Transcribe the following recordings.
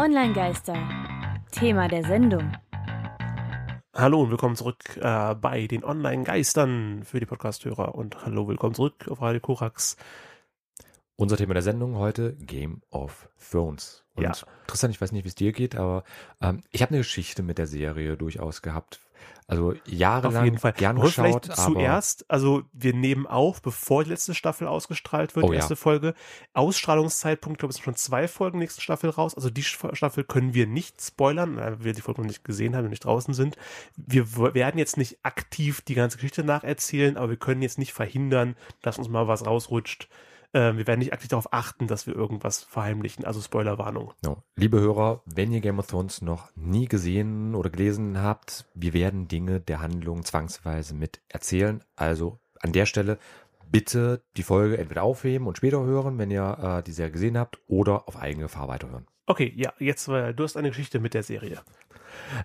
Online-Geister. Thema der Sendung. Hallo und willkommen zurück äh, bei den Online-Geistern für die Podcast-Hörer. Und hallo, willkommen zurück auf Radio Korax. Unser Thema der Sendung heute Game of Thrones. Und Ja. Tristan, ich weiß nicht, wie es dir geht, aber ähm, ich habe eine Geschichte mit der Serie durchaus gehabt. Also jahrelang Auf jeden Fall. gern wir geschaut, vielleicht zuerst, also wir nehmen auf, bevor die letzte Staffel ausgestrahlt wird, Oh die ja. erste Folge. Ausstrahlungszeitpunkt, glaube ich, sind schon zwei Folgen nächsten Staffel raus. Also die Staffel können wir nicht spoilern, weil wir die Folge noch nicht gesehen haben und nicht draußen sind. Wir werden jetzt nicht aktiv die ganze Geschichte nacherzählen, aber wir können jetzt nicht verhindern, dass uns mal was rausrutscht. Ähm, wir werden nicht aktiv darauf achten, dass wir irgendwas verheimlichen. Also Spoilerwarnung. No. Liebe Hörer, wenn ihr Game of Thrones noch nie gesehen oder gelesen habt, wir werden Dinge der Handlung zwangsweise mit erzählen. Also an der Stelle bitte die Folge entweder aufheben und später hören, wenn ihr äh, die Serie gesehen habt, oder auf eigene Gefahr weiterhören. Okay, ja, jetzt, äh, du hast eine Geschichte mit der Serie.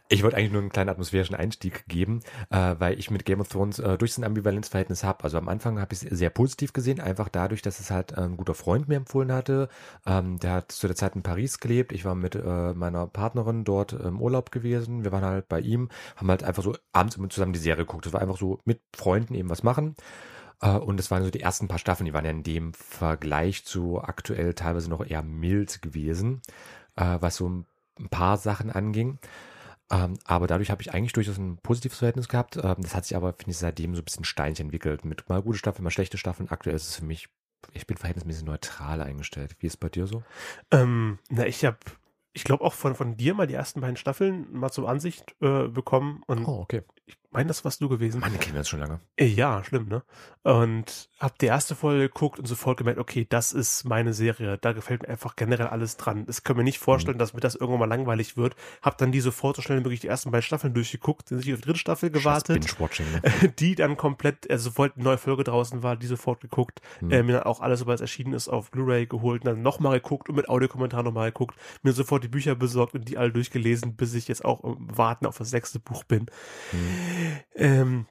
Ich wollte eigentlich nur einen kleinen atmosphärischen Einstieg geben, äh, weil ich mit Game of Thrones äh, durch ein Ambivalenzverhältnis habe. Also am Anfang habe ich es sehr positiv gesehen, einfach dadurch, dass es halt ein guter Freund mir empfohlen hatte. Ähm, der hat zu der Zeit in Paris gelebt. Ich war mit äh, meiner Partnerin dort im Urlaub gewesen. Wir waren halt bei ihm, haben halt einfach so abends immer zusammen die Serie geguckt. Das war einfach so mit Freunden eben was machen. Äh, Und es waren so die ersten paar Staffeln, die waren ja in dem Vergleich zu aktuell teilweise noch eher mild gewesen, äh, was so ein paar Sachen anging. Ähm, aber dadurch habe ich eigentlich durchaus ein positives Verhältnis gehabt. Ähm, das hat sich aber, finde ich, seitdem so ein bisschen steinig entwickelt. Mit mal gute Staffeln, mal schlechte Staffeln. Aktuell ist es für mich, ich bin verhältnismäßig neutral eingestellt. Wie ist es bei dir so? Ähm, na, ich habe, ich glaube auch von, von dir mal die ersten beiden Staffeln mal zur Ansicht äh, bekommen und Oh, okay. Ich meine, das warst du gewesen. Mann, den kennen wir jetzt schon lange. Äh, Ja, schlimm, ne? Und hab die erste Folge geguckt und sofort gemerkt, okay, das ist meine Serie. Da gefällt mir einfach generell alles dran. Es kann mir nicht Mhm. vorstellen, dass mir das irgendwann mal langweilig wird. Hab dann die sofort so schnell wie möglich die ersten beiden Staffeln durchgeguckt, dann sich auf die dritte Staffel gewartet. Binge-Watching. Ne? die dann komplett, also sobald eine neue Folge draußen war, die sofort geguckt, Hm. äh, mir dann auch alles, sobald es erschienen ist, auf Blu-ray geholt und dann nochmal geguckt und mit Audiokommentar nochmal geguckt, mir sofort die Bücher besorgt und die alle durchgelesen, bis ich jetzt auch im Warten auf das sechste Buch bin. Hm. Ähm,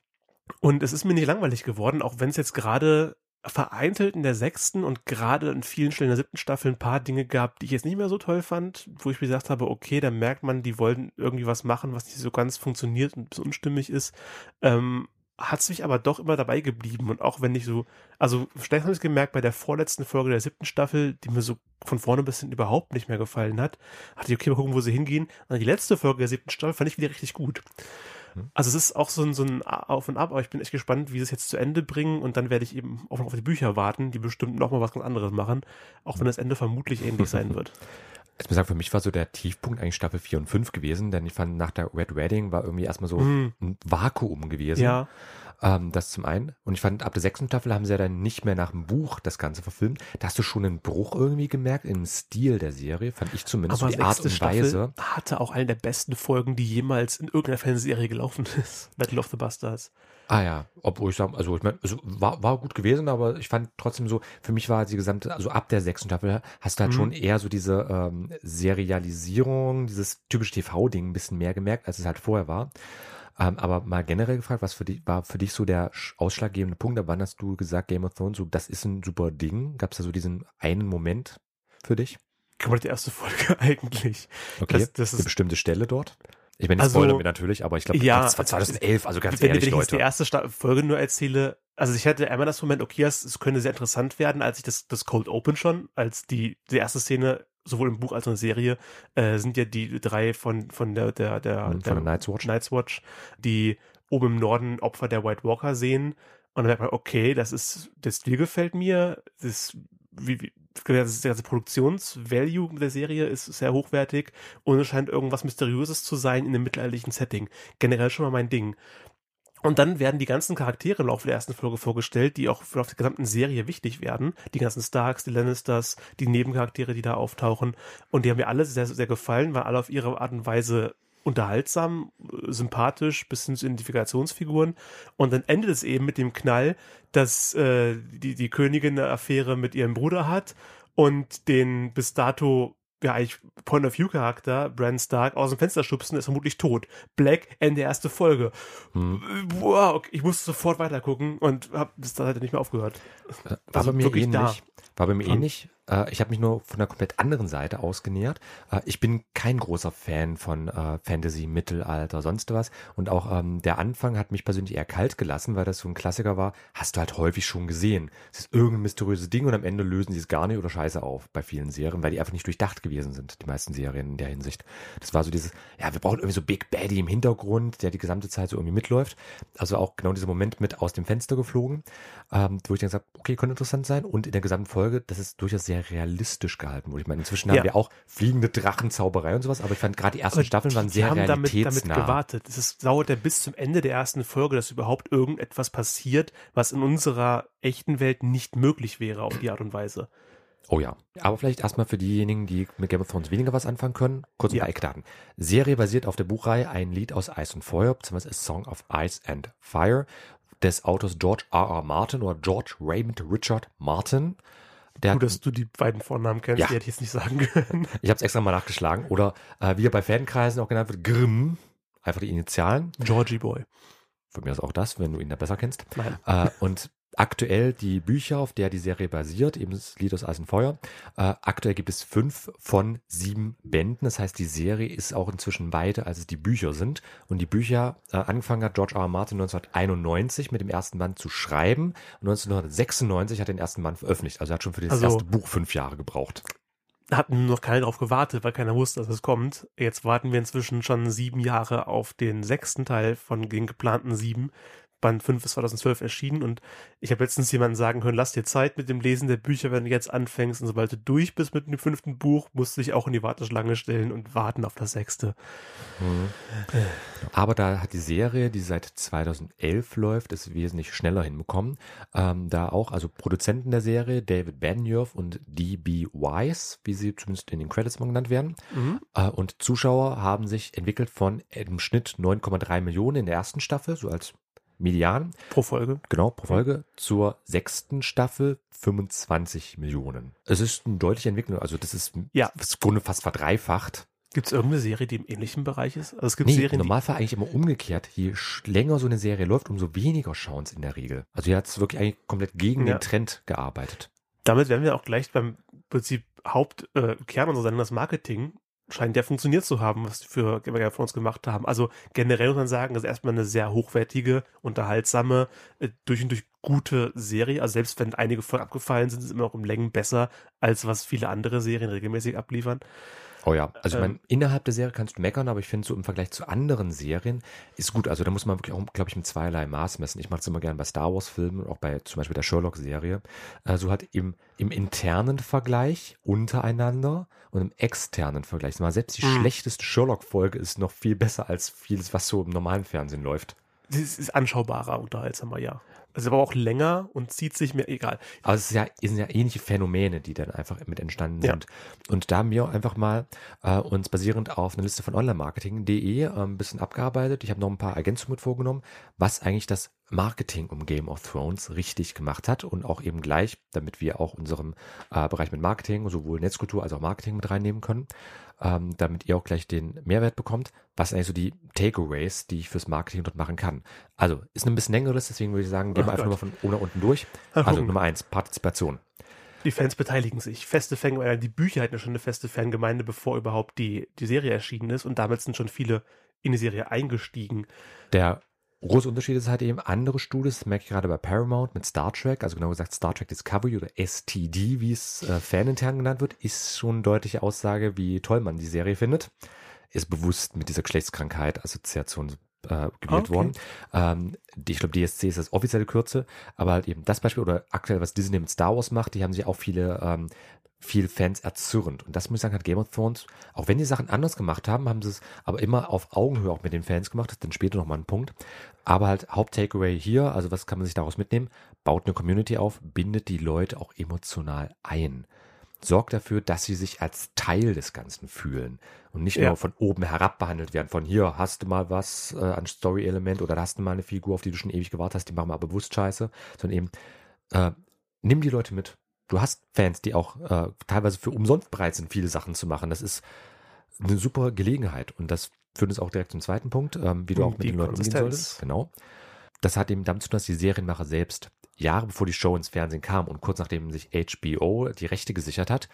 und es ist mir nicht langweilig geworden, auch wenn es jetzt gerade vereinzelt in der sechsten und gerade in vielen Stellen der siebten Staffel ein paar Dinge gab, die ich jetzt nicht mehr so toll fand, wo ich mir gesagt habe, okay, da merkt man, die wollen irgendwie was machen, was nicht so ganz funktioniert und bisschen unstimmig ist. Ähm, hat es mich aber doch immer dabei geblieben und auch wenn ich so, also vielleicht habe ich gemerkt bei der vorletzten Folge der siebten Staffel, die mir so von vorne bis hinten überhaupt nicht mehr gefallen hat, hatte ich, okay, mal gucken, wo sie hingehen. Und die letzte Folge der siebten Staffel fand ich wieder richtig gut. Hm. Also es ist auch so ein, so ein Auf und Ab, aber ich bin echt gespannt, wie sie es jetzt zu Ende bringen und dann werde ich eben auch noch auf die Bücher warten, die bestimmt noch mal was ganz anderes machen, auch wenn das Ende vermutlich ähnlich sein wird. Ich muss sagen, für mich war so der Tiefpunkt eigentlich Staffel 4 und 5 gewesen, denn ich fand, nach der Red Wedding war irgendwie erstmal so Hm, ein Vakuum gewesen. ja, Ähm, das zum einen. Und ich fand, ab der sechsten Staffel haben sie ja dann nicht mehr nach dem Buch das Ganze verfilmt. Da hast du schon einen Bruch irgendwie gemerkt im Stil der Serie, fand ich zumindest. aber die Art und Staffel Weise. hatte auch eine der besten Folgen, die jemals in irgendeiner Fernsehserie gelaufen ist. Battle of the Bastards. Ah ja, obwohl ich sage, also ich meine, also war, war gut gewesen, aber ich fand trotzdem so, für mich war die gesamte, also ab der sechsten Staffel hast du halt Mhm. schon eher so diese ähm, Serialisierung, dieses typische TV-Ding ein bisschen mehr gemerkt, als es halt vorher war. Ähm, aber mal generell gefragt, was für dich, war für dich so der sch- ausschlaggebende Punkt? Ab wann hast du gesagt, Game of Thrones, so, das ist ein super Ding? Gab es da so diesen einen Moment für dich? Komplett die erste Folge eigentlich. Okay, Das- das eine ist- bestimmte Stelle dort? Ich meine, Also- spoilern wir natürlich, aber ich glaube, Ja, das war 2011, also ganz wenn, ehrlich, wenn ich jetzt die Leute. erste Folge nur erzähle, also ich hatte einmal das Moment, okay, es, es könnte sehr interessant werden, als ich das, das Cold Open schon, als die, die erste Szene, sowohl im Buch als auch in der Serie, äh, sind ja die drei von, von der, der, der, Von der Night's Watch. Night's Watch, die oben im Norden Opfer der White Walker sehen. Und dann merkt man, okay, das ist, der Stil gefällt mir, das, wie, wie, das ganze Produktionsvalue der Serie ist sehr hochwertig und es scheint irgendwas Mysteriöses zu sein in einem mittelalterlichen Setting. Generell schon mal mein Ding. Und dann werden die ganzen Charaktere im Laufe der ersten Folge vorgestellt, die auch für auf der gesamten Serie wichtig werden. Die ganzen Starks, die Lannisters, die Nebencharaktere, die da auftauchen. Und die haben mir alle sehr, sehr gefallen, weil alle auf ihre Art und Weise unterhaltsam, sympathisch, bis hin zu Identifikationsfiguren. Und dann endet es eben mit dem Knall, dass äh, die, die Königin eine Affäre mit ihrem Bruder hat und den bis dato ja eigentlich Point-of-View-Charakter, Bran Stark, aus dem Fenster schubsen, ist vermutlich tot. Black, Ende erste Folge. Hm. Wow, okay, ich musste sofort weitergucken und habe bis dahin nicht mehr aufgehört. War Also bei mir wirklich ähnlich. da. War bei mir Hm. ähnlich. Äh, ich habe mich nur von einer komplett anderen Seite ausgenähert. Äh, ich bin kein großer Fan von äh, Fantasy, Mittelalter, sonst was. Und auch ähm, der Anfang hat mich persönlich eher kalt gelassen, weil das so ein Klassiker war. Hast du halt häufig schon gesehen. Es ist irgendein mysteriöses Ding und am Ende lösen sie es gar nicht oder scheiße auf bei vielen Serien, weil die einfach nicht durchdacht gewesen sind, die meisten Serien in der Hinsicht. Das war so dieses, ja, wir brauchen irgendwie so Big Baddy im Hintergrund, der die gesamte Zeit so irgendwie mitläuft. Also auch genau dieser Moment mit aus dem Fenster geflogen, ähm, wo ich dann gesagt okay, könnte interessant sein. Und in der gesamten Folge, das ist durchaus sehr realistisch gehalten wurde. Ich meine, inzwischen ja. haben wir auch fliegende Drachenzauberei und sowas, aber ich fand gerade die ersten aber Staffeln waren sehr haben realitätsnah. Damit, damit gewartet. Es dauert ja bis zum Ende der ersten Folge, dass überhaupt irgendetwas passiert, was in unserer echten Welt nicht möglich wäre auf die Art und Weise. Oh ja. Aber vielleicht erstmal für diejenigen, die mit Game of Thrones weniger was anfangen können, kurz ein ja. paar Eckdaten. Serie basiert auf der Buchreihe Ein Lied aus Eis und Feuer, beziehungsweise A Song of Ice and Fire des Autors George R. R. Martin oder George Raymond Richard Martin. Der Gut, dass du die beiden Vornamen kennst, ja. die hätte ich jetzt nicht sagen können. Ich habe es extra mal nachgeschlagen. Oder äh, wie er bei Fankreisen auch genannt wird, Grimm. Einfach die Initialen. Georgie Boy. Von mir ist auch das, wenn du ihn da besser kennst. Nein. Äh, und aktuell die Bücher, auf der die Serie basiert, eben das Lied aus Eis und Feuer. Äh, aktuell gibt es fünf von sieben Bänden. Das heißt, die Serie ist auch inzwischen weiter, als es die Bücher sind. Und die Bücher, äh, angefangen hat George R. R. Martin 1991 mit dem ersten Band zu schreiben. Und 1996 hat er den ersten Band veröffentlicht. Also er hat schon für das also, erste Buch fünf Jahre gebraucht. Hatten noch keiner darauf gewartet, weil keiner wusste, dass es kommt. Jetzt warten wir inzwischen schon sieben Jahre auf den sechsten Teil von den geplanten sieben. Band 5 ist 2012 erschienen und ich habe letztens jemanden sagen können, lass dir Zeit mit dem Lesen der Bücher, wenn du jetzt anfängst und sobald du durch bist mit dem fünften Buch, musst du dich auch in die Warteschlange stellen und warten auf das sechste. Mhm. Aber da hat die Serie, die seit 2011 läuft, es wesentlich schneller hinbekommen. Ähm, da auch, also Produzenten der Serie, David Benioff und D.B. Wise, wie sie zumindest in den Credits mal genannt werden. Mhm. Äh, und Zuschauer haben sich entwickelt von im Schnitt 9,3 Millionen in der ersten Staffel, so als Median. Pro Folge. Genau, pro Folge. Zur sechsten Staffel 25 Millionen. Es ist eine deutliche Entwicklung. Also das ist ja. im Grunde fast verdreifacht. Gibt es irgendeine Serie, die im ähnlichen Bereich ist? Also es gibt nee, Serien, im Normalfall eigentlich immer umgekehrt. Je länger so eine Serie läuft, umso weniger schauen es in der Regel. Also hier hat es wirklich eigentlich komplett gegen ja. den Trend gearbeitet. Damit werden wir auch gleich beim Prinzip Hauptkern äh, unserer Sendung, das Marketing scheint ja funktioniert zu haben, was die für von uns gemacht haben. Also generell muss man sagen, das ist erstmal eine sehr hochwertige, unterhaltsame, äh, durch und durch gute Serie. Also selbst wenn einige Folgen abgefallen sind, ist es immer noch um Längen besser, als was viele andere Serien regelmäßig abliefern. Oh ja, also ich meine, ähm, innerhalb der Serie kannst du meckern, aber ich finde so im Vergleich zu anderen Serien ist gut. Also da muss man wirklich auch, glaube ich, mit zweierlei Maß messen. Ich mache es immer gerne bei Star Wars Filmen, auch bei zum Beispiel der Sherlock-Serie. Also hat im, im internen Vergleich untereinander und im externen Vergleich. Mal selbst die mhm. schlechteste Sherlock-Folge ist noch viel besser als vieles, was so im normalen Fernsehen läuft. Es ist anschaubarer, unterhaltsamer, ja. Es ist aber auch länger und zieht sich mehr, egal. Aber es ist ja, es sind ja ähnliche Phänomene, die dann einfach mit entstanden sind. Ja. Und da haben wir einfach mal äh, uns basierend auf einer Liste von onlinemarketing.de äh, ein bisschen abgearbeitet. Ich habe noch ein paar Ergänzungen mit vorgenommen, was eigentlich das Marketing um Game of Thrones richtig gemacht hat und auch eben gleich, damit wir auch unseren äh, Bereich mit Marketing, sowohl Netzkultur als auch Marketing mit reinnehmen können ähm, damit ihr auch gleich den Mehrwert bekommt, was eigentlich so die Takeaways, die ich fürs Marketing dort machen kann. Also ist ein bisschen längeres, deswegen würde ich sagen, gehen wir einfach nur von oben nach unten durch. Also Nummer eins, Partizipation. Die Fans beteiligen sich. Feste Fan, äh, die Bücher hatten ja schon eine feste Fangemeinde, bevor überhaupt die, die Serie erschienen ist und damit sind schon viele in die Serie eingestiegen. Der Große Unterschied ist halt eben andere Studios, das merke ich gerade bei Paramount mit Star Trek, also genau gesagt Star Trek Discovery oder STD, wie es äh, fanintern genannt wird, ist schon eine deutliche Aussage, wie toll man die Serie findet. Ist bewusst mit dieser Geschlechtskrankheit Assoziation äh, gewählt okay. worden. Ähm, ich glaube, DSC ist das offizielle Kürze, aber halt eben das Beispiel oder aktuell, was Disney mit Star Wars macht, die haben sich auch viele ähm, viel Fans erzürnt. Und das muss ich sagen, hat Game of Thrones, auch wenn die Sachen anders gemacht haben, haben sie es aber immer auf Augenhöhe auch mit den Fans gemacht. Das ist dann später nochmal ein Punkt. Aber halt Haupt-Takeaway hier, also was kann man sich daraus mitnehmen? Baut eine Community auf, bindet die Leute auch emotional ein. Sorgt dafür, dass sie sich als Teil des Ganzen fühlen und nicht ja. nur von oben herab behandelt werden. Von hier hast du mal was äh, an Story-Element oder hast du mal eine Figur, auf die du schon ewig gewartet hast, die machen mal bewusst Scheiße, sondern eben äh, nimm die Leute mit, du hast Fans, die auch äh, teilweise für umsonst bereit sind, viele Sachen zu machen. Das ist eine super Gelegenheit. Und das führt uns auch direkt zum zweiten Punkt, ähm, wie du auch mit den Leuten umgehen solltest. Genau. Das hat eben damit zu tun, dass die Serienmacher selbst Jahre bevor die Show ins Fernsehen kam und kurz nachdem sich HBO die Rechte gesichert hat,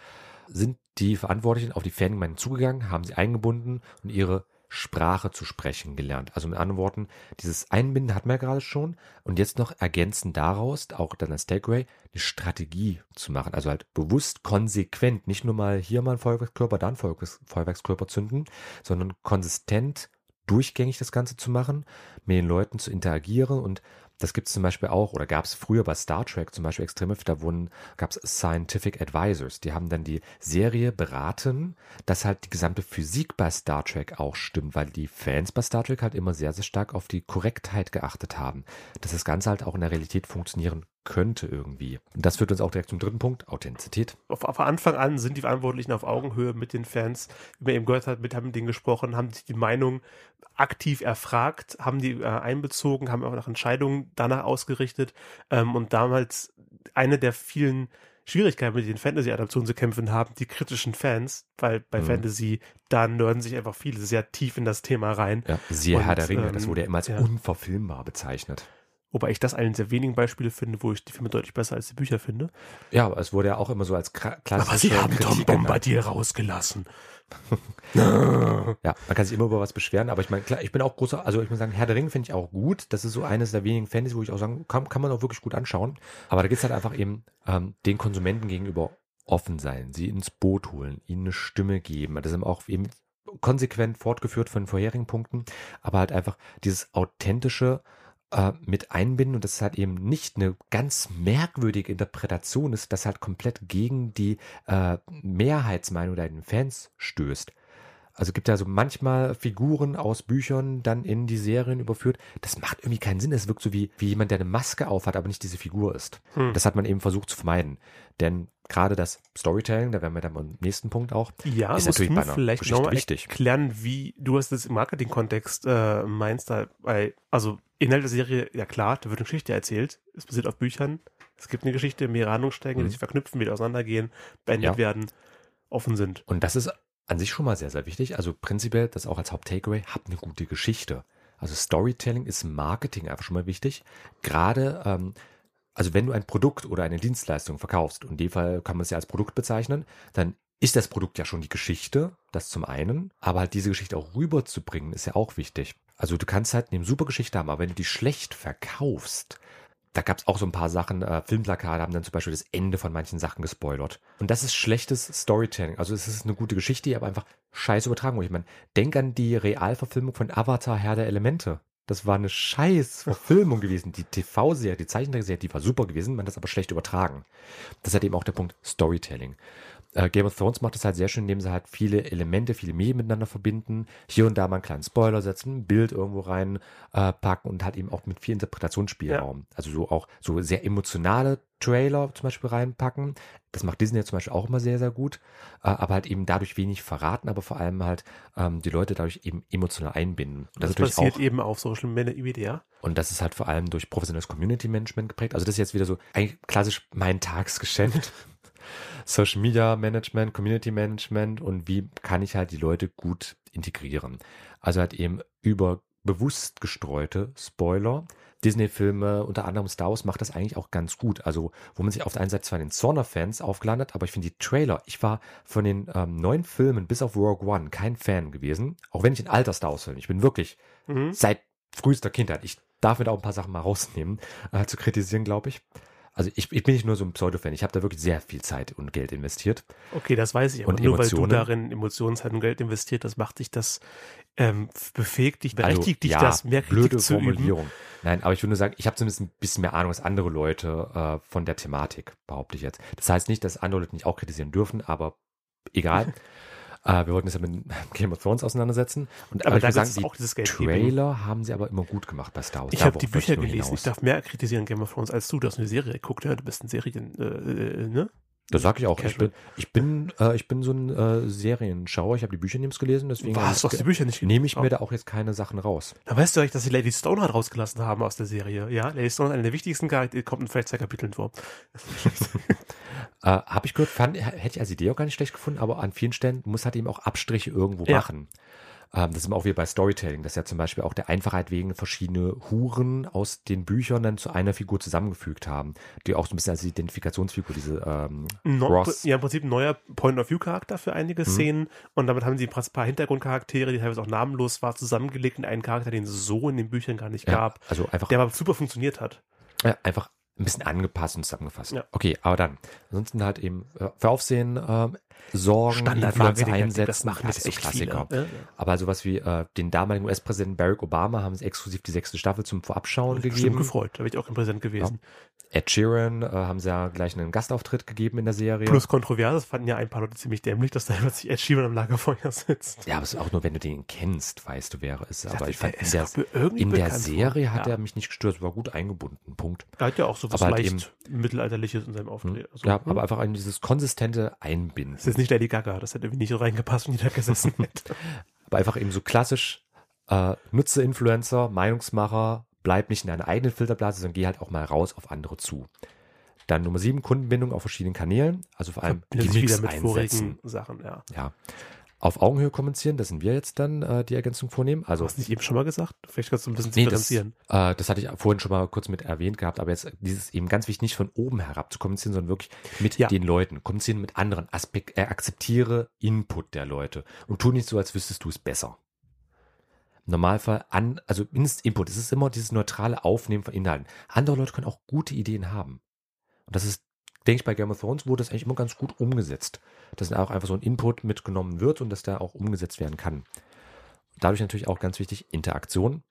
sind die Verantwortlichen auf die Fangemeinden zugegangen, haben sie eingebunden und ihre Sprache zu sprechen gelernt. Also mit anderen Worten, dieses Einbinden hatten wir ja gerade schon und jetzt noch ergänzen daraus, auch dann als Takeaway, eine Strategie zu machen. Also halt bewusst konsequent, nicht nur mal hier mal ein Feuerwerkskörper, da ein Feuerwerkskörper zünden, sondern konsistent durchgängig das Ganze zu machen, mit den Leuten zu interagieren und das gibt es zum Beispiel auch, oder gab es früher bei Star Trek zum Beispiel extrem da gab es Scientific Advisors. Die haben dann die Serie beraten, dass halt die gesamte Physik bei Star Trek auch stimmt, weil die Fans bei Star Trek halt immer sehr, sehr stark auf die Korrektheit geachtet haben. Dass das Ganze halt auch in der Realität funktionieren könnte irgendwie. Und das führt uns auch direkt zum dritten Punkt, Authentizität. Auf, auf Anfang an sind die Verantwortlichen auf Augenhöhe mit den Fans, wie man eben gehört hat, mit haben denen gesprochen, haben sich die Meinung aktiv erfragt, haben die äh, einbezogen, haben auch nach Entscheidungen danach ausgerichtet ähm, und damals eine der vielen Schwierigkeiten, mit den Fantasy-Adaptionen zu kämpfen haben, die kritischen Fans, weil bei mhm. Fantasy, da nörden sich einfach viele sehr tief in das Thema rein. Ja, siehe Herr der Ringe, ähm, das wurde ja immer als ja. unverfilmbar bezeichnet. Wobei ich das einen der wenigen Beispiele finde, wo ich die Filme deutlich besser als die Bücher finde. Ja, es wurde ja auch immer so als klassische Aber sie haben Tom Bombadil rausgelassen. ja, man kann sich immer über was beschweren, aber ich meine, klar, ich bin auch großer, also ich muss sagen, Herr der Ringe finde ich auch gut. Das ist so eines der wenigen Fantasy, wo ich auch sagen, kann, kann man auch wirklich gut anschauen. Aber da geht es halt einfach eben ähm, den Konsumenten gegenüber offen sein, sie ins Boot holen, ihnen eine Stimme geben. Das ist auch eben konsequent fortgeführt von vorherigen Punkten, aber halt einfach dieses authentische, äh, mit einbinden und das ist halt eben nicht eine ganz merkwürdige Interpretation ist, das halt komplett gegen die äh, Mehrheitsmeinung deinen Fans stößt. Also gibt ja so manchmal Figuren aus Büchern dann in die Serien überführt. Das macht irgendwie keinen Sinn. Es wirkt so wie, wie jemand, der eine Maske aufhat, aber nicht diese Figur ist. Hm. Das hat man eben versucht zu vermeiden. Denn gerade das Storytelling, da wären wir dann beim nächsten Punkt auch, ja, ist natürlich bei einer vielleicht Geschichte wichtig. erklären, wie du es das im Marketing-Kontext äh, meinst, da, weil, also Inhalt der Serie, ja klar, da wird eine Geschichte erzählt, es basiert auf Büchern, es gibt eine Geschichte, mehrere Handlungsstränge, mhm. die sich verknüpfen, wieder auseinandergehen, beendet ja. werden, offen sind. Und das ist an sich schon mal sehr, sehr wichtig. Also prinzipiell, das auch als Haupt-Takeaway, habt eine gute Geschichte. Also Storytelling ist Marketing einfach schon mal wichtig. Gerade, ähm, also wenn du ein Produkt oder eine Dienstleistung verkaufst, und in dem Fall kann man es ja als Produkt bezeichnen, dann ist das Produkt ja schon die Geschichte, das zum einen, aber halt diese Geschichte auch rüberzubringen, ist ja auch wichtig. Also du kannst halt eine super Geschichte haben, aber wenn du die schlecht verkaufst, da gab es auch so ein paar Sachen, äh, Filmplakate haben dann zum Beispiel das Ende von manchen Sachen gespoilert. Und das ist schlechtes Storytelling. Also es ist eine gute Geschichte, aber einfach scheiß übertragen. Ich meine, denk an die Realverfilmung von Avatar Herr der Elemente. Das war eine scheiß Verfilmung gewesen. Die TV-Serie, die Zeichentrickserie, die war super gewesen, man hat das aber schlecht übertragen. Das hat eben auch der Punkt Storytelling. Äh, Game of Thrones macht das halt sehr schön, indem sie halt viele Elemente, viele Medien miteinander verbinden. Hier und da mal einen kleinen Spoiler setzen, ein Bild irgendwo reinpacken äh, und halt eben auch mit viel Interpretationsspielraum. Ja. Also so auch so sehr emotionale Trailer zum Beispiel reinpacken. Das macht Disney zum Beispiel auch immer sehr, sehr gut. Äh, aber halt eben dadurch wenig verraten, aber vor allem halt ähm, die Leute dadurch eben emotional einbinden. Und das, das passiert auch, eben auf Social Media. Und das ist halt vor allem durch professionelles Community Management geprägt. Also das ist jetzt wieder so eigentlich klassisch mein Tagesgeschäft. Social Media Management, Community Management und wie kann ich halt die Leute gut integrieren. Also halt eben über bewusst gestreute Spoiler. Disney-Filme, unter anderem Star Wars, macht das eigentlich auch ganz gut. Also, wo man sich auf der einen Seite zwar den Zorner-Fans aufgelandet, aber ich finde die Trailer, ich war von den ähm, neuen Filmen bis auf Rogue One kein Fan gewesen. Auch wenn ich ein alter Star Wars-Film, ich bin wirklich mhm. seit frühester Kindheit, ich darf mir da auch ein paar Sachen mal rausnehmen, äh, zu kritisieren, glaube ich. Also ich, ich bin nicht nur so ein Pseudo-Fan, ich habe da wirklich sehr viel Zeit und Geld investiert. Okay, das weiß ich, aber und nur Emotionen. weil du darin Emotionszeit und Geld investiert, das macht dich das, ähm, befähigt dich, berechtigt also, dich ja, das, mehr Kritik blöde zu Formulierung. üben. Nein, aber ich würde nur sagen, ich habe zumindest ein bisschen mehr Ahnung als andere Leute äh, von der Thematik, behaupte ich jetzt. Das heißt nicht, dass andere Leute nicht auch kritisieren dürfen, aber egal. Äh, wir wollten uns ja mit Game of Thrones auseinandersetzen. Und, aber, aber da sagen, die auch dieses Geld Trailer haben sie aber immer gut gemacht bei Star Wars. Ich habe die Bücher gelesen. Hinaus. Ich darf mehr kritisieren Game of Thrones als du. Du hast eine Serie geguckt. Ja, du bist ein Serien, äh, äh, ne? Das sage ich auch. Ich bin, ich bin, äh, ich bin so ein äh, Serienschauer. Ich habe die Bücher nimmst gelesen, deswegen Was, du hast die Bücher nicht nehme ich mir da auch jetzt keine Sachen raus. Da weißt du eigentlich, dass sie Lady Stone halt rausgelassen haben aus der Serie. Ja, Lady Stone ist einer der wichtigsten Charaktere, kommt in vielleicht zwei Kapiteln vor. äh, habe ich gehört, fand, hätte ich als Idee auch gar nicht schlecht gefunden, aber an vielen Stellen muss halt eben auch Abstriche irgendwo ja. machen. Ähm, das ist immer auch wie bei Storytelling, dass ja zum Beispiel auch der Einfachheit wegen verschiedene Huren aus den Büchern dann zu einer Figur zusammengefügt haben, die auch so ein bisschen als Identifikationsfigur, diese ähm, No, Ross. ja, im Prinzip ein neuer Point-of-View-Charakter für einige Szenen und damit haben sie ein paar Hintergrundcharaktere, die teilweise auch namenlos waren, zusammengelegt in einen Charakter, den es so in den Büchern gar nicht Ja, gab, also einfach der aber super funktioniert hat. Ja, einfach ein bisschen angepasst und zusammengefasst. Ja. Okay, aber dann. Ansonsten halt eben äh, für Aufsehen ähm, sorgen, Standard Influencer Marketing, einsetzen. das machen das echt so Klassiker. viele. Ja, ja. Aber sowas wie äh, den damaligen US-Präsidenten Barack Obama haben sie exklusiv die sechste Staffel zum Vorabschauen Bestimmt gegeben. gefreut, da bin ich auch im Präsent gewesen. Ed Sheeran äh, haben sie ja gleich einen Gastauftritt gegeben in der Serie. Plus kontrovers, das fanden ja ein paar Leute ziemlich dämlich, dass da plötzlich Ed Sheeran am Lagerfeuer sitzt. ja, aber es ist auch nur, wenn du den kennst, weißt du, wer er ist. Aber ich fand, in der, in der. Serie hat Ja. er mich nicht gestört, war gut eingebunden. Punkt. Er hat ja auch so was Aber halt leicht mittelalterliches in seinem Auftritt. Also, ja, hm. aber einfach ein dieses konsistente Einbinden. Das ist jetzt nicht Lady Gaga, das hätte irgendwie nicht reingepasst, wenn die da gesessen hätte. aber einfach eben so klassisch, äh, nutze Influencer, Meinungsmacher, bleib nicht in deiner eigenen Filterblase, sondern geh halt auch mal raus auf andere zu. Dann Nummer sieben, Kundenbindung auf verschiedenen Kanälen, also vor allem Gimmicks wieder mit einsetzen. vorigen Sachen, ja. Ja. Auf Augenhöhe kommunizieren, das sind wir jetzt dann, äh, die Ergänzung vornehmen. Also Hast du nicht eben schon mal gesagt? Vielleicht kannst du ein bisschen Nee, das, differenzieren. äh, das hatte ich vorhin schon mal kurz mit erwähnt gehabt, aber jetzt dieses eben ganz wichtig, nicht von oben herab zu kommunizieren, sondern wirklich mit Ja. den Leuten. Kommunizieren mit anderen Aspekt, äh, akzeptiere Input der Leute und tu nicht so, als wüsstest du es besser. Im Normalfall an, also Inst- Input, es ist immer dieses neutrale Aufnehmen von Inhalten. Andere Leute können auch gute Ideen haben. Und das ist, denke ich, bei Game of Thrones wurde das eigentlich immer ganz gut umgesetzt. Dass dann auch einfach so ein Input mitgenommen wird und dass da auch umgesetzt werden kann. Dadurch natürlich auch ganz wichtig, Interaktion.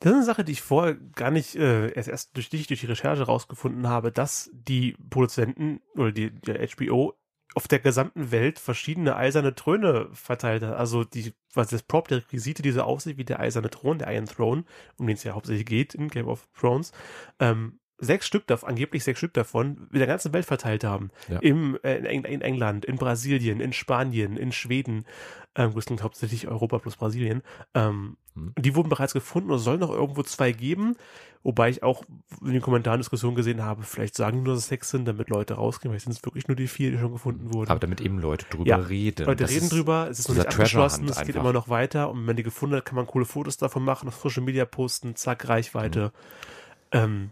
Das ist eine Sache, die ich vorher gar nicht äh, erst, erst durch dich, durch die Recherche rausgefunden habe, dass die Produzenten oder die, der HBO auf der gesamten Welt verschiedene eiserne Throne verteilt hat. Also die, was das Prop, der Requisite, die so aussieht wie der eiserne Thron, der Iron Throne, um den es ja hauptsächlich geht in Game of Thrones, ähm, sechs Stück davon, angeblich sechs Stück davon, in der ganzen Welt verteilt haben. Ja. Im, äh, in, in England, in Brasilien, in Spanien, in Schweden, ähm, das klingt hauptsächlich Europa plus Brasilien. Ähm, Hm. Die wurden bereits gefunden und es soll noch irgendwo zwei geben, wobei ich auch in den Kommentaren Diskussionen gesehen habe, vielleicht sagen die nur, dass es sechs sind, damit Leute rausgehen, vielleicht sind es wirklich nur die vier, die schon gefunden wurden. Aber damit eben Leute drüber Ja, reden. Leute Das reden drüber, es ist noch nicht abgeschlossen, es geht immer noch weiter und wenn man die gefunden hat, kann man coole Fotos davon machen, auf Social Media posten, zack, Reichweite. Ähm,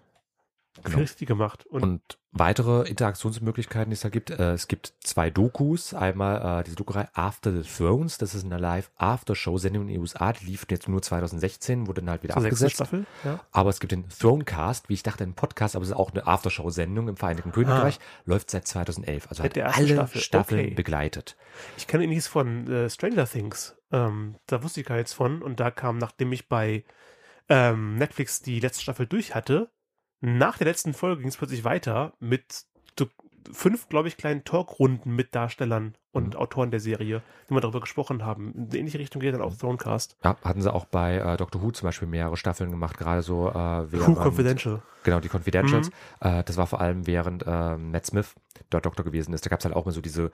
Genau. Richtig gemacht. Und, Und weitere Interaktionsmöglichkeiten, die es da gibt. Äh, es gibt zwei Dokus. Einmal äh, diese Dokurei After the Thrones. Das ist eine Live-After-Show-Sendung in den USA. Die lief jetzt nur 2016, wurde dann halt wieder zur abgesetzt. Staffel, ja. Aber es gibt den Thronecast, wie ich dachte, ein Podcast, aber es ist auch eine Aftershow-Sendung im Vereinigten Königreich. Läuft seit 2011. Also hat alle Staffel. Staffeln Okay. begleitet. Ich kenne nichts von äh, Stranger Things. Ähm, da wusste ich gar nichts von. Und da kam, nachdem ich bei ähm, Netflix die letzte Staffel durch hatte, nach der letzten Folge ging es plötzlich weiter mit fünf, glaube ich, kleinen Talkrunden mit Darstellern und Mhm. Autoren der Serie, die mal darüber gesprochen haben. In eine ähnliche Richtung geht dann auch Thronecast. Ja, hatten sie auch bei äh, Doctor Who zum Beispiel mehrere Staffeln gemacht, gerade so äh, Who während, Confidential. Genau, die Confidentials. Mhm. Äh, das war vor allem während äh, Matt Smith dort Doktor gewesen ist. Da gab es halt auch mal so diese,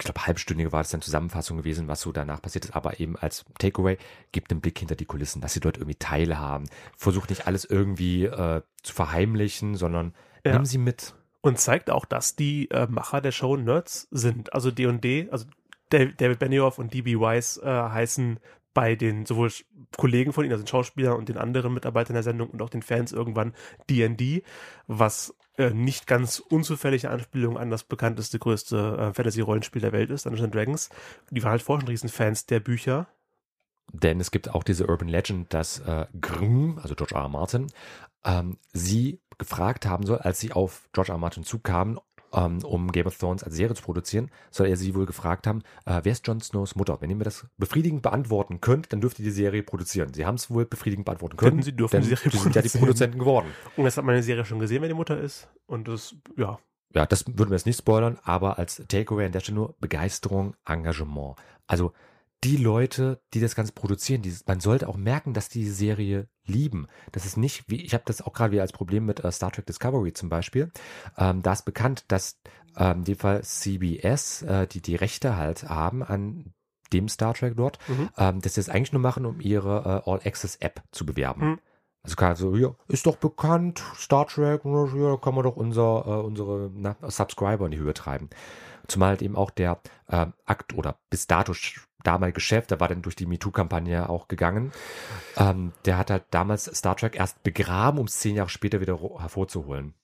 ich glaube, halbstündige war das dann Zusammenfassung gewesen, was so danach passiert ist. Aber eben als Takeaway, gibt einen Blick hinter die Kulissen, dass sie dort irgendwie teilhaben. Versucht nicht alles irgendwie äh, zu verheimlichen, sondern Ja. nimm sie mit. Und zeigt auch, dass die äh, Macher der Show Nerds sind. Also D&D, also Dav- David Benioff und D.B. Weiss äh, heißen bei den sowohl Kollegen von ihnen, also den Schauspielern und den anderen Mitarbeitern der Sendung und auch den Fans irgendwann D&D, was äh, nicht ganz unzufällige Anspielung an das bekannteste, größte äh, Fantasy-Rollenspiel der Welt ist, Dungeons Dragons. Die waren halt vorher schon Riesenfans der Bücher. Denn es gibt auch diese Urban Legend, dass äh, Grimm, also George R. R. Martin, ähm, sie gefragt haben soll, als sie auf George R. R. Martin zukamen, ähm, um Game of Thrones als Serie zu produzieren, soll er sie wohl gefragt haben, äh, wer ist Jon Snows Mutter? Wenn ihr mir das befriedigend beantworten könnt, dann dürft ihr die Serie produzieren. Sie haben es wohl befriedigend beantworten können. Könnten sie, dürfen denn die Serie sie sind ja die produzieren. Produzenten geworden. Und das hat meine Serie schon gesehen, wer die Mutter ist. Und das, ja, Ja, das würden wir jetzt nicht spoilern, aber als Takeaway an der Stelle nur Begeisterung, Engagement. Also die Leute, die das Ganze produzieren, die, man sollte auch merken, dass die Serie lieben. Das ist nicht, wie ich habe das auch gerade wieder als Problem mit äh, Star Trek Discovery zum Beispiel. Ähm, da ist bekannt, dass ähm, in dem Fall CBS, äh, die die Rechte halt haben an dem Star Trek dort, Mhm. ähm, dass sie das eigentlich nur machen, um ihre äh, All Access App zu bewerben. Mhm. Also klar, so, ja, ist doch bekannt, Star Trek, ja, kann man doch unser, äh, unsere na, Subscriber in die Höhe treiben. Zumal halt eben auch der äh, Akt oder bis dato damalige Chef, der war dann durch die MeToo-Kampagne auch gegangen. Ähm, der hat halt damals Star Trek erst begraben, um es zehn Jahre später wieder hervorzuholen.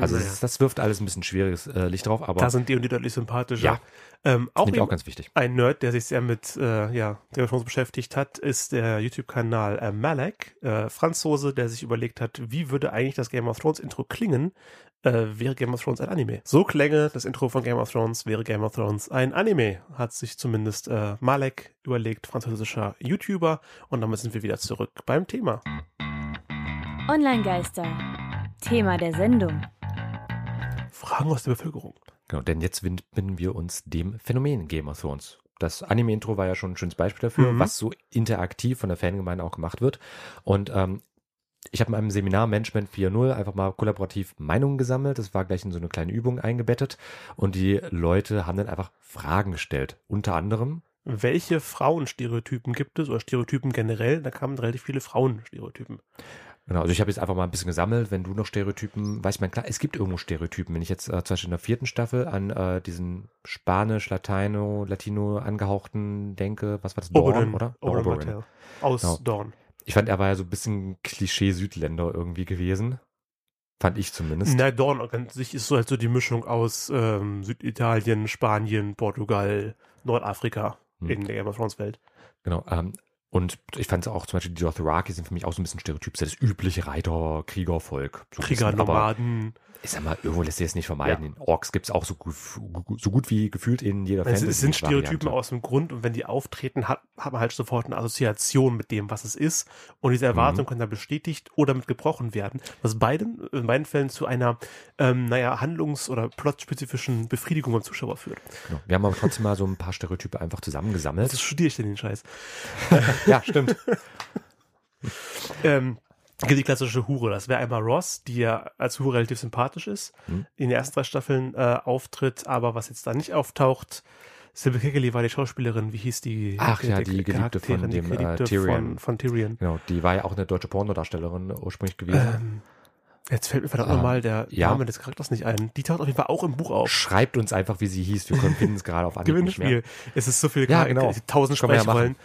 Also naja. das, das wirft alles ein bisschen schwieriges äh, Licht drauf, aber da sind die und die deutlich sympathischer. Ja. Ähm, auch, eben auch ganz wichtig. ein Nerd, der sich sehr mit äh, ja, Game of Thrones beschäftigt hat, ist der YouTube-Kanal äh, Malek, äh, Franzose, der sich überlegt hat, wie würde eigentlich das Game of Thrones Intro klingen, äh, wäre Game of Thrones ein Anime. So klänge das Intro von Game of Thrones, wäre Game of Thrones ein Anime, hat sich zumindest äh, Malek überlegt, französischer YouTuber. Und damit sind wir wieder zurück beim Thema. Online-Geister. Thema der Sendung. Fragen aus der Bevölkerung. Genau, denn jetzt widmen wir uns dem Phänomen Game of Thrones. Das Anime-Intro war ja schon ein schönes Beispiel dafür, Mhm. was so interaktiv von der Fangemeinde auch gemacht wird. Und ähm, ich habe in einem Seminar Management 4.0 einfach mal kollaborativ Meinungen gesammelt. Das war gleich in so eine kleine Übung eingebettet. Und die Leute haben dann einfach Fragen gestellt. Unter anderem, Welche Frauenstereotypen gibt es oder Stereotypen generell? Da kamen relativ viele Frauenstereotypen. Genau, also ich habe jetzt einfach mal ein bisschen gesammelt, wenn du noch Stereotypen, weiß man klar, es gibt irgendwo Stereotypen. Wenn ich jetzt äh, zum Beispiel in der vierten Staffel an äh, diesen Spanisch, Latino, Latino angehauchten denke, was war das? Dorn, Oberyn, oder? Oberyn Oberyn. Aus Genau. Dorn. Ich fand, er war ja so ein bisschen Klischee-Südländer irgendwie gewesen. Fand ich zumindest. Na, Dorn an sich ist so halt so die Mischung aus ähm, Süditalien, Spanien, Portugal, Nordafrika Hm. in der Game of Thrones Welt. Genau. Ähm, und ich fand es auch zum Beispiel, die Dothraki sind für mich auch so ein bisschen Stereotyp, das übliche Reiter, Kriegervolk. So ein Krieger, bisschen, aber Nomaden. Ich sag mal, irgendwo lässt sich das nicht vermeiden. In Orks gibt's auch so, gut- so gut wie gefühlt in jeder Es, Fantasy. es sind Stereotypen aus dem Grund und wenn die auftreten, hat, hat man halt sofort eine Assoziation mit dem, was es ist. Und diese Mhm. Erwartung kann dann bestätigt oder mit gebrochen werden, was beiden, in beiden Fällen zu einer, ähm, naja, handlungs- oder plotspezifischen Befriedigung beim Zuschauer führt. Genau. Wir haben aber trotzdem mal so ein paar Stereotype einfach zusammengesammelt. Was studiere ich denn den Scheiß? ja, stimmt. Ähm, die klassische Hure. Das wäre einmal Ross, die ja als Hure relativ sympathisch ist, Mhm. in den ersten drei Staffeln äh, auftritt, aber was jetzt da nicht auftaucht, Sybil Kickley war die Schauspielerin, wie hieß die? Ach ja, die Geliebte von dem, die äh, Geliebte Tyrion. Von, von Tyrion. Genau, die war ja auch eine deutsche Pornodarstellerin ursprünglich gewesen. Ähm, jetzt fällt mir verdammt Ähm, nochmal der ja. Name des Charakters nicht ein. Die taucht auf jeden Fall auch im Buch auf. Schreibt uns einfach, wie sie hieß. Wir können finden es gerade auf Anhieb nicht mehr. Gewinnspiel. Es ist so viel, Ja, genau. tausend wir ja Sprechrollen.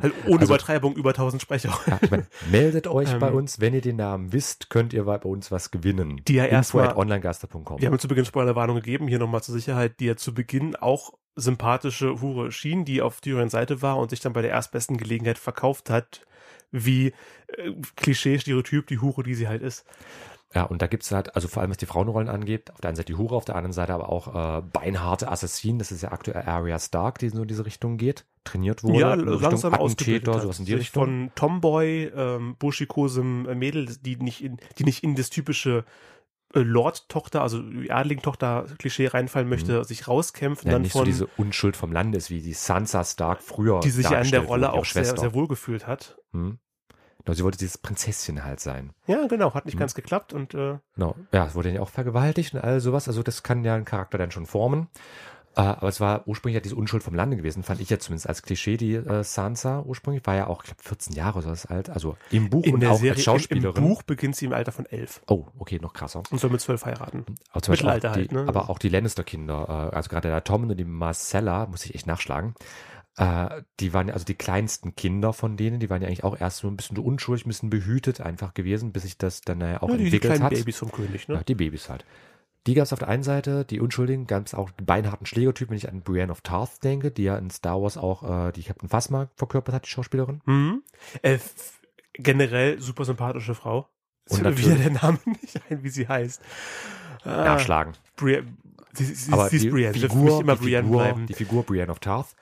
Halt ohne Also- Übertreibung über tausend Sprecherrollen. Ja, ich mein, meldet euch Ähm, bei uns, wenn ihr den Namen wisst, könnt ihr bei uns was gewinnen. Die ja erstmal- onlinegaster.com. Wir haben zu Beginn Spoilerwarnung gegeben, hier nochmal zur Sicherheit, die ja zu Beginn auch sympathische Hure schien, die auf Tyrions Seite war und sich dann bei der erstbesten Gelegenheit verkauft hat, wie äh, Klischee-Stereotyp die Hure, die sie halt ist. Ja, und da gibt's halt, also vor allem was die Frauenrollen angeht, auf der einen Seite die Hure, auf der anderen Seite aber auch äh, beinharte Assassinen. Das ist ja aktuell Arya Stark, die so in diese Richtung geht, trainiert wurde. ja, in langsam ausgebildet hat. sowas in die Richtung. Von Tomboy, ähm, buschikosem äh, Mädel, die nicht in, die nicht in das typische äh, Lord-Tochter, also Adling-Tochter-Klischee reinfallen möchte, sich rauskämpfen, Mhm. ja, dann nicht von, so diese Unschuld vom Land ist, wie die Sansa Stark früher die sich ja in der Rolle auch sehr, Schwester. sehr wohl gefühlt hat. Hm. Genau, sie wollte dieses Prinzesschen halt sein. Ja, genau, hat nicht Mhm. ganz geklappt und äh, Genau. Ja, es wurde ja auch vergewaltigt und all sowas. Also das kann ja ein Charakter dann schon formen. Äh, aber es war ursprünglich ja diese Unschuld vom Lande gewesen, fand ich jetzt zumindest als Klischee. Die äh, Sansa ursprünglich war ja auch, ich glaube, 14 Jahre oder so alt. Also im Buch in und auch Serie, als Schauspielerin. im Buch beginnt sie im Alter von elf Oh, okay, noch krasser. und soll mit zwölf heiraten. Aber, zum Beispiel auch Mittelalter die, halt, ne? aber auch die Lannister-Kinder, äh, also gerade der Tom und die Marcella, muss ich echt nachschlagen, äh, die waren ja also die kleinsten Kinder von denen, die waren ja eigentlich auch erst so ein bisschen unschuldig, ein bisschen behütet einfach gewesen, bis sich das dann äh, auch Ja, die, die entwickelt kleinen hat. Babys vom König, ne? Ja, die Babys halt. Die gab es auf der einen Seite, die Unschuldigen, gab es auch die beinharten Schlägertypen, wenn ich an Brienne of Tarth denke, die ja in Star Wars auch äh, die Captain Phasma verkörpert hat, die Schauspielerin. Mhm. Äh, generell super sympathische Frau. Und Ist mir wieder der Name nicht ein, wie sie heißt. Ah, Nachschlagen. Bri sie, sie, Aber sie ist die Brienne. Figur, die, Figur bleiben. die Figur Brienne of Tarth.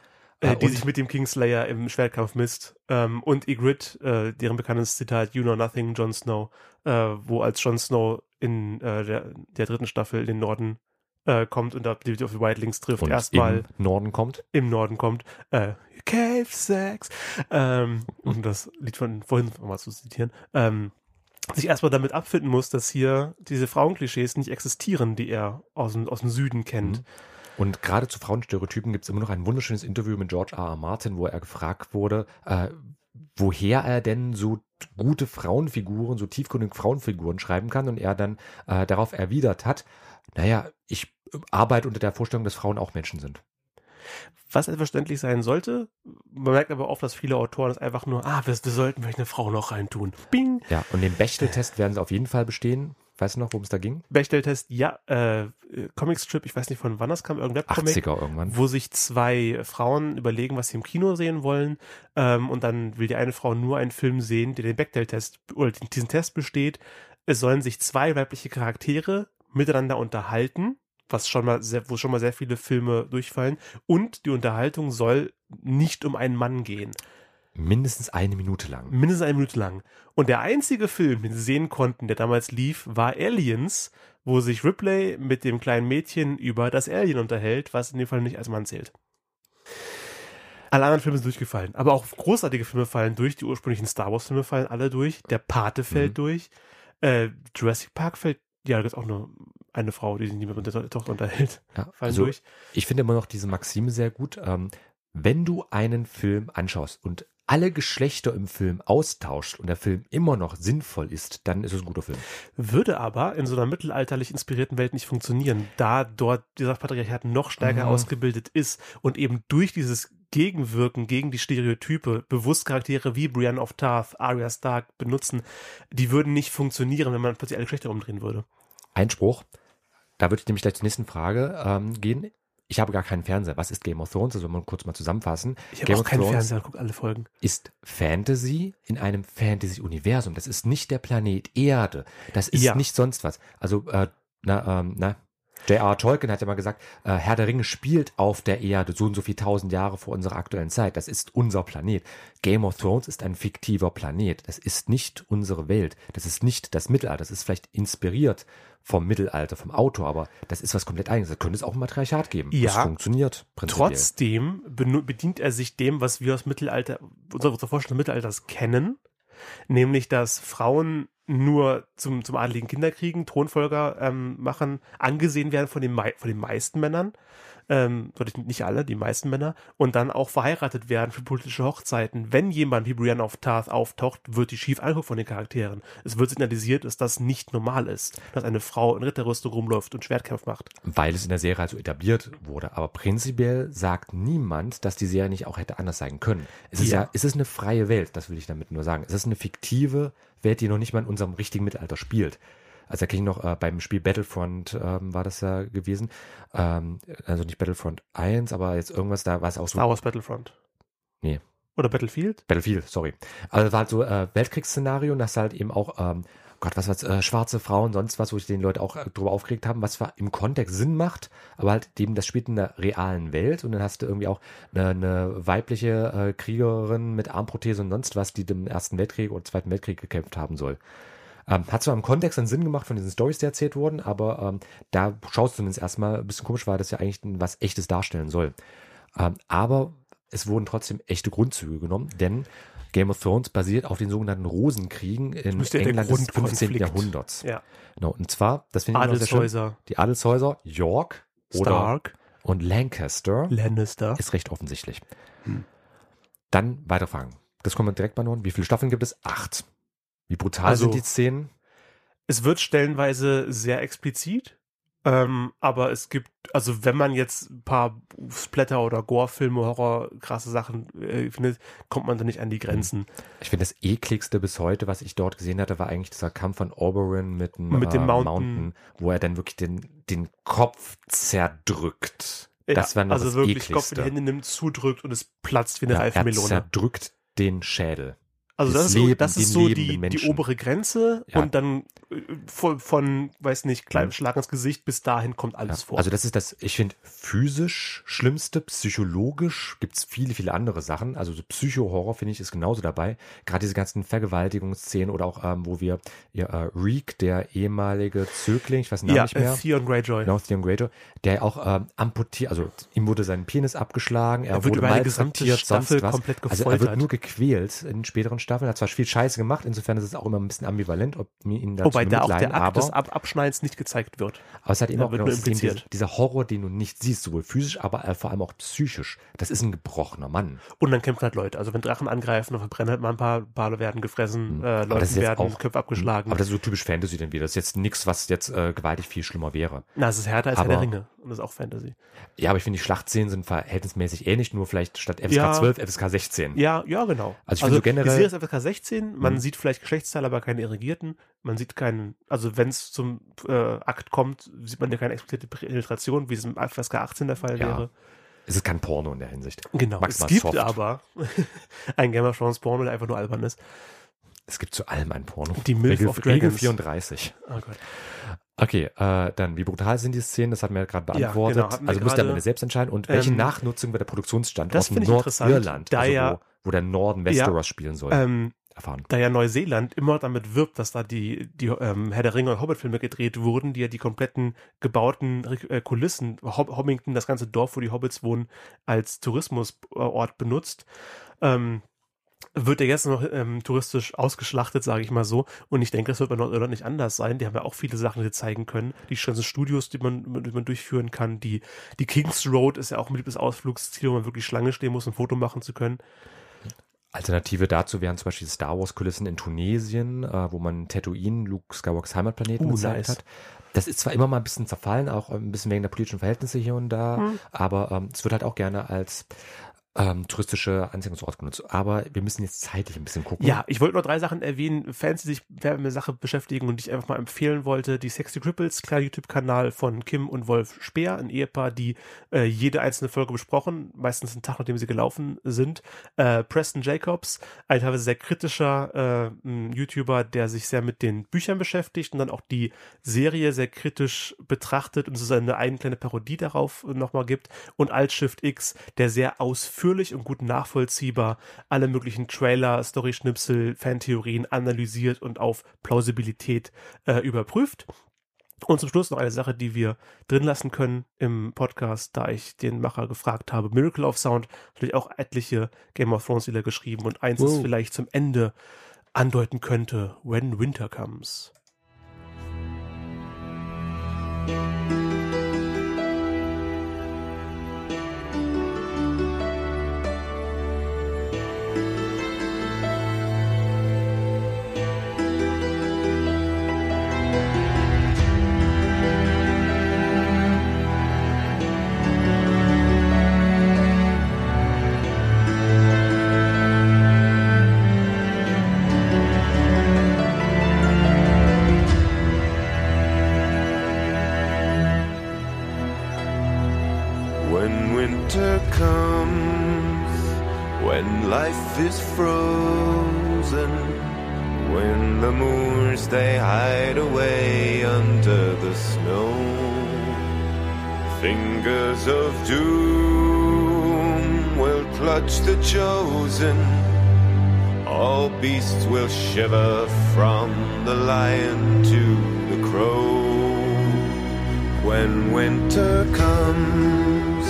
Äh, äh, die und- sich mit dem Kingslayer im Schwertkampf misst. Ähm, und Ygritte, äh, deren bekanntes Zitat You know nothing, Jon Snow, äh, wo als Jon Snow in äh, der, der dritten Staffel in den Norden äh, kommt und da die auf die Wildlings trifft, und erstmal im Norden kommt. im Norden kommt, äh, Cave Sex, ähm, um das Lied von vorhin mal zu zitieren, ähm, sich erstmal damit abfinden muss, dass hier diese Frauenklischees nicht existieren, die er aus dem, aus dem Süden kennt. Mhm. Und gerade zu Frauenstereotypen gibt es immer noch ein wunderschönes Interview mit George R. R. Martin, wo er gefragt wurde, äh, woher er denn so gute Frauenfiguren, so tiefgründige Frauenfiguren schreiben kann. Und er dann äh, darauf erwidert hat, naja, ich arbeite unter der Vorstellung, dass Frauen auch Menschen sind. Was selbstverständlich sein sollte, man merkt aber oft, dass viele Autoren es einfach nur, ah, wir, wir sollten vielleicht eine Frau noch reintun. Bing. Ja, und den Bechtel-Test werden sie auf jeden Fall bestehen. Weißt du noch, worum es da ging? Bechtel-Test, ja, äh, Comicstrip, ich weiß nicht von wann das kam, irgendein Comic, 80er irgendwann. wo sich zwei Frauen überlegen, was sie im Kino sehen wollen. Ähm, und dann will die eine Frau nur einen Film sehen, der den Bechdel-Test oder diesen Test besteht. Es sollen sich zwei weibliche Charaktere miteinander unterhalten, was schon mal sehr, wo schon mal sehr viele Filme durchfallen. Und die Unterhaltung soll nicht um einen Mann gehen. Mindestens eine Minute lang. Mindestens eine Minute lang. Und der einzige Film, den sie sehen konnten, der damals lief, war Aliens, wo sich Ripley mit dem kleinen Mädchen über das Alien unterhält, was in dem Fall nicht als Mann zählt. Alle anderen Filme sind durchgefallen. Aber auch großartige Filme fallen durch. Die ursprünglichen Star Wars-Filme fallen alle durch. Der Pate fällt Mhm. durch. Äh, Jurassic Park fällt, ja, da gibt es auch nur eine Frau, die sich nicht mehr mit der To- Tochter unterhält. Ja, Fallen also durch. ich finde immer noch diese Maxime sehr gut. Ähm, wenn du einen Film anschaust und alle Geschlechter im Film austauscht und der Film immer noch sinnvoll ist, dann ist es ein guter Film. Würde aber in so einer mittelalterlich inspirierten Welt nicht funktionieren, da dort dieser Patriarchat noch stärker Mhm. ausgebildet ist und eben durch dieses Gegenwirken gegen die Stereotype bewusst Charaktere wie Brienne of Tarth, Arya Stark benutzen, die würden nicht funktionieren, wenn man plötzlich alle Geschlechter umdrehen würde. Einspruch. Da würde ich nämlich gleich zur nächsten Frage ähm, gehen. Ich habe gar keinen Fernseher. Was ist Game of Thrones? Also, wenn wir kurz mal zusammenfassen. Ich habe auch keinen Thrones Fernseher und gucke alle Folgen. ist Fantasy in einem Fantasy-Universum. Das ist nicht der Planet Erde. Das ist Ja. nicht sonst was. Also, äh, na, ähm, na, J.R. Tolkien hat ja mal gesagt, äh, Herr der Ringe spielt auf der Erde so und so viel tausend Jahre vor unserer aktuellen Zeit. Das ist unser Planet. Game of Thrones ist ein fiktiver Planet. Das ist nicht unsere Welt. Das ist nicht das Mittelalter. Das ist vielleicht inspiriert vom Mittelalter, vom Autor, aber das ist was komplett eigenes. Da könnte es auch ein Matriarchat geben. Das Ja. funktioniert prinzipiell. Trotzdem bedient er sich dem, was wir aus Mittelalter, unserer unserer Vorstellung des Mittelalters kennen, nämlich dass Frauen nur zum, zum adeligen Kinderkriegen Thronfolger ähm, machen, angesehen werden von den, von den meisten Männern, ähm, natürlich nicht alle, die meisten Männer, und dann auch verheiratet werden für politische Hochzeiten. Wenn jemand wie Brienne of Tarth auftaucht, wird die schief angeguckt von den Charakteren. Es wird signalisiert, dass das nicht normal ist, dass eine Frau in Ritterrüstung rumläuft und Schwertkampf macht. weil es in der Serie halt so etabliert wurde. Aber prinzipiell sagt niemand, dass die Serie nicht auch hätte anders sein können. Es ist ja, Ja. es ist eine freie Welt, das will ich damit nur sagen. Es ist eine fiktive Welt, die noch nicht mal in unserem richtigen Mittelalter spielt. Also da ich noch äh, beim Spiel Battlefront ähm, war das ja gewesen. Ähm, also nicht Battlefront 1, aber jetzt irgendwas, da war es auch so. Star Wars Battlefront. Nee. Oder Battlefield? Battlefield, sorry. Also das war halt so äh, Weltkriegsszenario und das halt eben auch, ähm, Gott, was war's, äh, schwarze Frauen, sonst was, wo sich den Leute auch äh, drüber aufgeregt haben, was im Kontext Sinn macht, aber halt eben, das spielt in der realen Welt und dann hast du irgendwie auch eine, eine weibliche äh, Kriegerin mit Armprothese und sonst was, die im Ersten Weltkrieg oder Zweiten Weltkrieg gekämpft haben soll. Ähm, hat zwar im Kontext einen Sinn gemacht von diesen Stories, die erzählt wurden, aber ähm, da schaust du zumindest erstmal ein bisschen komisch, weil das ja eigentlich was Echtes darstellen soll. Ähm, aber es wurden trotzdem echte Grundzüge genommen, denn Game of Thrones basiert auf den sogenannten Rosenkriegen in England des 15. Grundkonflikt. Jahrhunderts. Ja. Genau, und zwar, das finde ich sehr schön, Adelshäuser, die Adelshäuser, York Stark, und Lancaster Lannister. ist recht offensichtlich. Hm. Dann weitere Fragen. Das kommen wir direkt beantworten. Wie viele Staffeln gibt es? Acht. Wie brutal Also- sind die Szenen? Es wird stellenweise sehr explizit, ähm, aber es gibt, also wenn man jetzt ein paar Splatter- oder Gore-Filme, Horror, krasse Sachen äh, findet, kommt man da nicht an die Grenzen. Ich finde, das ekligste bis heute, was ich dort gesehen hatte, war eigentlich dieser Kampf von Oberyn mit dem, Mit dem äh, Mountain. wo er dann wirklich den, den Kopf zerdrückt. Das Ja, wäre noch also das wirklich ekligste. Kopf in die Hände nimmt, zudrückt und es platzt wie eine ja, reife er zerdrückt den Schädel. Also das das ist so, Leben, das ist so die, die obere Grenze Ja. und dann äh, von, von weiß nicht, kleinem. Schlag ins Gesicht bis dahin kommt alles Ja, vor. Also das ist das, ich finde, physisch Schlimmste, psychologisch gibt's viele, viele andere Sachen. Also so Psycho-Horror, finde ich, ist genauso dabei. Gerade diese ganzen Vergewaltigungsszenen oder auch, ähm, wo wir, ja, äh, Reek, der ehemalige Zögling, ich weiß den Namen ja, nicht mehr. äh, Theon Greyjoy. Genau, Theon Greyjoy, der auch ähm, amputiert, also ihm wurde sein Penis abgeschlagen, er, Er wird wurde über eine gesamte Staffel komplett Also er wird gefoltert. nur gequält in späteren Staffeln Staffeln, hat zwar viel Scheiße gemacht, insofern ist es auch immer ein bisschen ambivalent, ob mir ihn dazu Wobei da auch der Akt aber, des Ab Abschneidens nicht gezeigt wird. aber es hat eben da auch wird genau, nur es ist eben dieser, impliziert. dieser Horror, den du nicht siehst, sowohl physisch, aber äh, vor allem auch psychisch. Das ist ein gebrochener Mann. Und dann kämpfen halt Leute. Also wenn Drachen angreifen, dann verbrennen halt mal ein paar, paar werden gefressen, Mhm. äh, das Leute werden auch- Köpfe abgeschlagen. Aber das ist so typisch Fantasy dann wieder. Das ist jetzt nichts, was jetzt äh, gewaltig viel schlimmer wäre. Na, es ist härter als Herr aber- der Ringe. Und das ist auch Fantasy. Ja, aber ich finde, die Schlachtszenen sind verhältnismäßig ähnlich, nur vielleicht statt FSK Ja. 12, FSK 16. Ja, ja, genau. Also ich finde so generell- ist FSK 16, man Mhm. sieht vielleicht Geschlechtsteile, aber keine Irrigierten. Man sieht keinen, also wenn es zum äh, Akt kommt, sieht man ja keine explizite Penetration, wie es im FSK 18 der Fall Ja. wäre. Es ist kein Porno in der Hinsicht. Genau. Maximal es gibt soft. aber ein Game of Thrones Porno, der einfach nur albern ist. Es gibt zu allem ein Porno. Die Milf Regel, of Regel Dragons. 34. Oh Gott. Okay, äh, dann, wie brutal sind die Szenen? Das hatten wir ja gerade Ja, beantwortet. genau, hatten wir also müsst ihr am. Ende selbst entscheiden. Und welche Ähm, Nachnutzung wird der Produktionsstandort das interessant, Nordirland, da also ja- wo, wo der Norden Westeros spielen soll, Ähm, erfahren? da ja Neuseeland immer damit wirbt, dass da die, die ähm, Herr der Ringe und Hobbit-Filme gedreht wurden, die ja die kompletten gebauten äh, Kulissen, Hob Hobbington, das ganze Dorf, wo die Hobbits wohnen, als Tourismusort benutzt, ähm, wird der jetzt noch ähm, touristisch ausgeschlachtet, sage ich mal so. Und ich denke, das wird bei Nordirland nicht anders sein. Die haben ja auch viele Sachen, die zeigen können. Die ganzen Studios, die man, die man durchführen kann. Die, die Kings Road ist ja auch ein beliebtes Ausflugsziel, wo man wirklich Schlange stehen muss, um ein Foto machen zu können. Alternative dazu wären zum Beispiel Star Wars Kulissen in Tunesien, äh, wo man Tatooine, Luke Skywalkers Heimatplaneten Uh, gezeigt nice. hat. Das ist zwar immer mal ein bisschen zerfallen, auch ein bisschen wegen der politischen Verhältnisse hier und da, Hm. aber ähm, es wird halt auch gerne als ähm, touristische Anziehungsort genutzt. Aber wir müssen jetzt zeitlich ein bisschen gucken. Ja, ich wollte nur drei Sachen erwähnen, Fans, die sich mit der Sache beschäftigen und die ich einfach mal empfehlen wollte. Die Sexy Cripples, kleiner YouTube-Kanal von Kim und Wolf Speer, ein Ehepaar, die äh, jede einzelne Folge besprochen, meistens einen Tag, nachdem sie gelaufen sind. Äh, Preston Jacobs, ein teilweise sehr kritischer äh, YouTuber, der sich sehr mit den Büchern beschäftigt und dann auch die Serie sehr kritisch betrachtet und so seine eigene kleine Parodie darauf nochmal gibt. Und Altshift X, der sehr ausführlich und gut nachvollziehbar alle möglichen Trailer, Story-Schnipsel, Fantheorien analysiert und auf Plausibilität äh, überprüft. Und zum Schluss noch eine Sache, die wir drin lassen können im Podcast, da ich den Macher gefragt habe. Miracle of Sound, natürlich auch etliche Game of Thrones Lieder geschrieben und eins, das Wow. vielleicht zum Ende andeuten könnte, When Winter Comes. Is frozen, when the moors they hide away under the snow, fingers of doom will clutch the chosen. All beasts will shiver from the lion to the crow. When winter comes,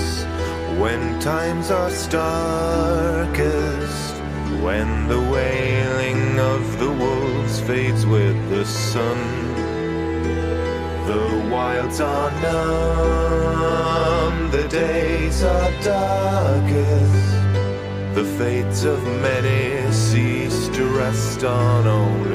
when times are starkest, when the wailing of the wolves fades with the sun, the wilds are numb, the days are darkest, the fates of many cease to rest on only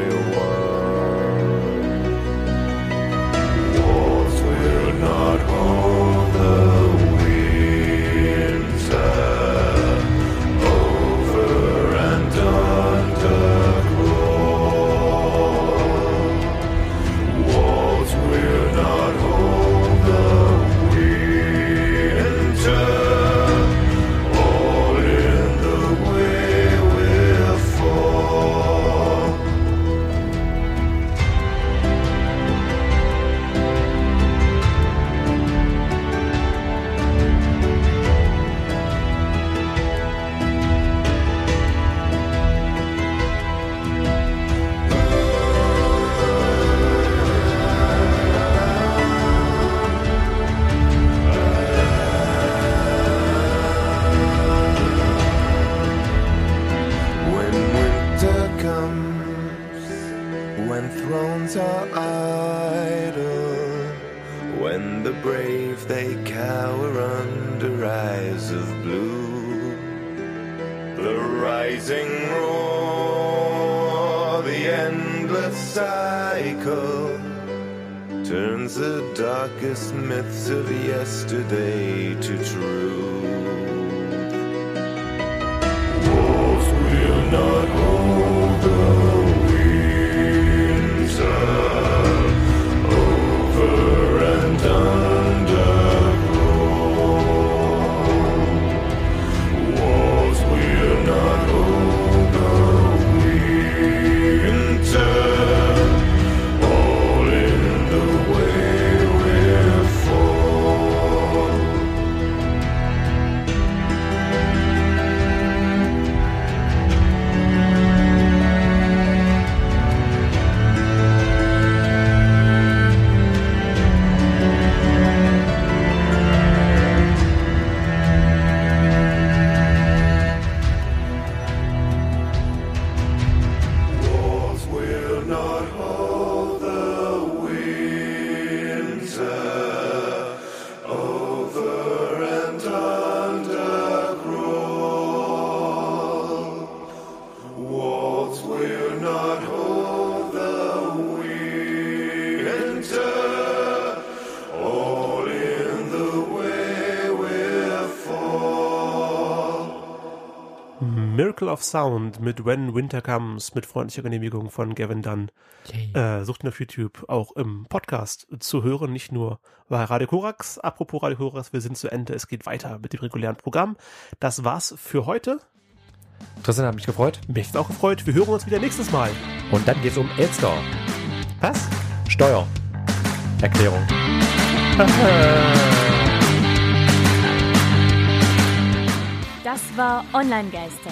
cycle, turns the darkest myths of yesterday to truth. Wolves will not hold the Miracle of Sound mit When Winter Comes mit freundlicher Genehmigung von Gavin Dunn. Äh, sucht ihn auf YouTube auch im Podcast zu hören, nicht nur bei Radio Korax. Apropos Radio Korax, wir sind zu Ende. Es geht weiter mit dem regulären Programm. Das war's für heute. Tristan hat mich gefreut. Mich hat's auch gefreut. Wir hören uns wieder nächstes Mal. Und dann geht's um Elster. Was? Steuer. Erklärung. Das war Online-Geister.